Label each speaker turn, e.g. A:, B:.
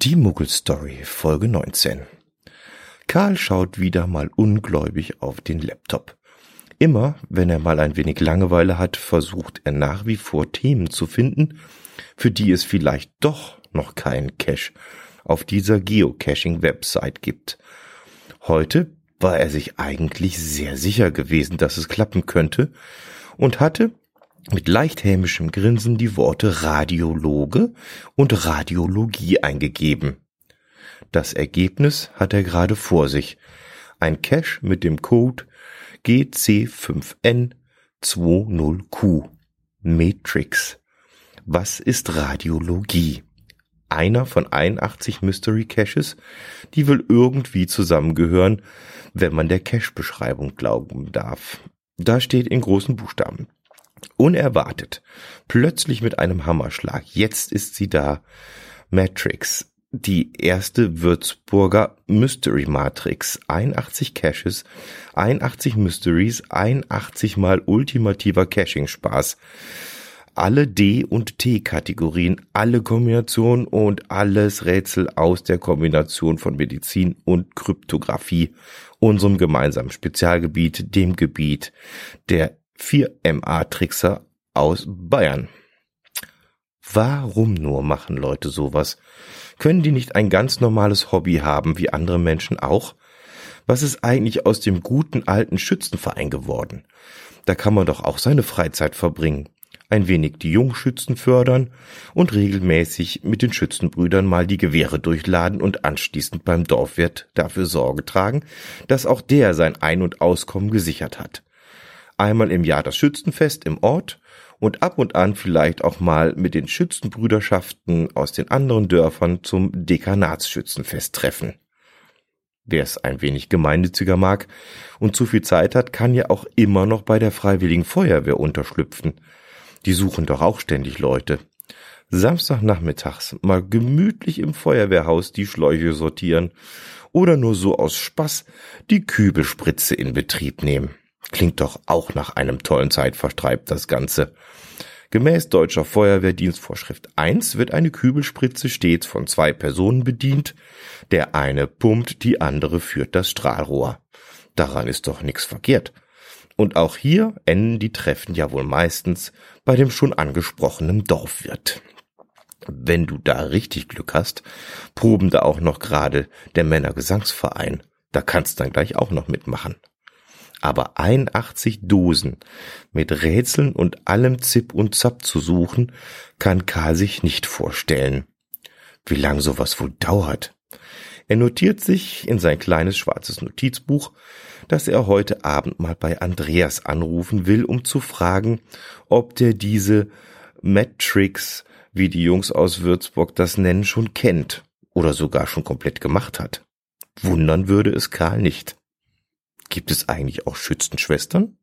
A: Die Muggel-Story, Folge 19. Karl schaut wieder mal ungläubig auf den Laptop. Immer, wenn er mal ein wenig Langeweile hat, versucht er nach wie vor Themen zu finden, für die es vielleicht doch noch keinen Cache auf dieser Geocaching-Website gibt. Heute war er sich eigentlich sehr sicher gewesen, dass es klappen könnte und hatte mit leicht hämischem Grinsen die Worte Radiologe und Radiologie eingegeben. Das Ergebnis hat er gerade vor sich. Ein Cache mit dem Code GC5N20Q. Matrix. Was ist Radiologie? Einer von 81 Mystery Caches, die wohl irgendwie zusammengehören, wenn man der Cache-Beschreibung glauben darf. Da steht in großen Buchstaben. Unerwartet. Plötzlich mit einem Hammerschlag. Jetzt ist sie da. Matrix. Die erste Würzburger Mystery Matrix. 81 Caches, 81 Mysteries, 81 mal ultimativer Caching-Spaß. Alle D- und T-Kategorien, alle Kombinationen und alles Rätsel aus der Kombination von Medizin und Kryptographie, unserem gemeinsamen Spezialgebiet, dem Gebiet der 4MA-Trickser aus Bayern. Warum nur machen Leute sowas? Können die nicht ein ganz normales Hobby haben, wie andere Menschen auch? Was ist eigentlich aus dem guten alten Schützenverein geworden? Da kann man doch auch seine Freizeit verbringen. Ein wenig die Jungschützen fördern und regelmäßig mit den Schützenbrüdern mal die Gewehre durchladen und anschließend beim Dorfwirt dafür Sorge tragen, dass auch der sein Ein- und Auskommen gesichert hat einmal im Jahr das Schützenfest im Ort und ab und an vielleicht auch mal mit den Schützenbrüderschaften aus den anderen Dörfern zum Dekanatsschützenfest treffen. Wer es ein wenig gemeinnütziger mag und zu viel Zeit hat, kann ja auch immer noch bei der Freiwilligen Feuerwehr unterschlüpfen. Die suchen doch auch ständig Leute. Samstagnachmittags mal gemütlich im Feuerwehrhaus die Schläuche sortieren oder nur so aus Spaß die Kübelspritze in Betrieb nehmen. Klingt doch auch nach einem tollen Zeitvertreib das Ganze. Gemäß deutscher Feuerwehrdienstvorschrift 1 wird eine Kübelspritze stets von zwei Personen bedient. Der eine pumpt, die andere führt das Strahlrohr. Daran ist doch nichts verkehrt. Und auch hier enden die Treffen ja wohl meistens bei dem schon angesprochenen Dorfwirt. Wenn du da richtig Glück hast, proben da auch noch gerade der Männergesangsverein. Da kannst dann gleich auch noch mitmachen aber 81 Dosen mit Rätseln und allem Zip und Zap zu suchen, kann Karl sich nicht vorstellen. Wie lang sowas wohl dauert. Er notiert sich in sein kleines schwarzes Notizbuch, dass er heute Abend mal bei Andreas anrufen will, um zu fragen, ob der diese Matrix, wie die Jungs aus Würzburg das nennen, schon kennt oder sogar schon komplett gemacht hat. Wundern würde es Karl nicht. Gibt es eigentlich auch Schützenschwestern?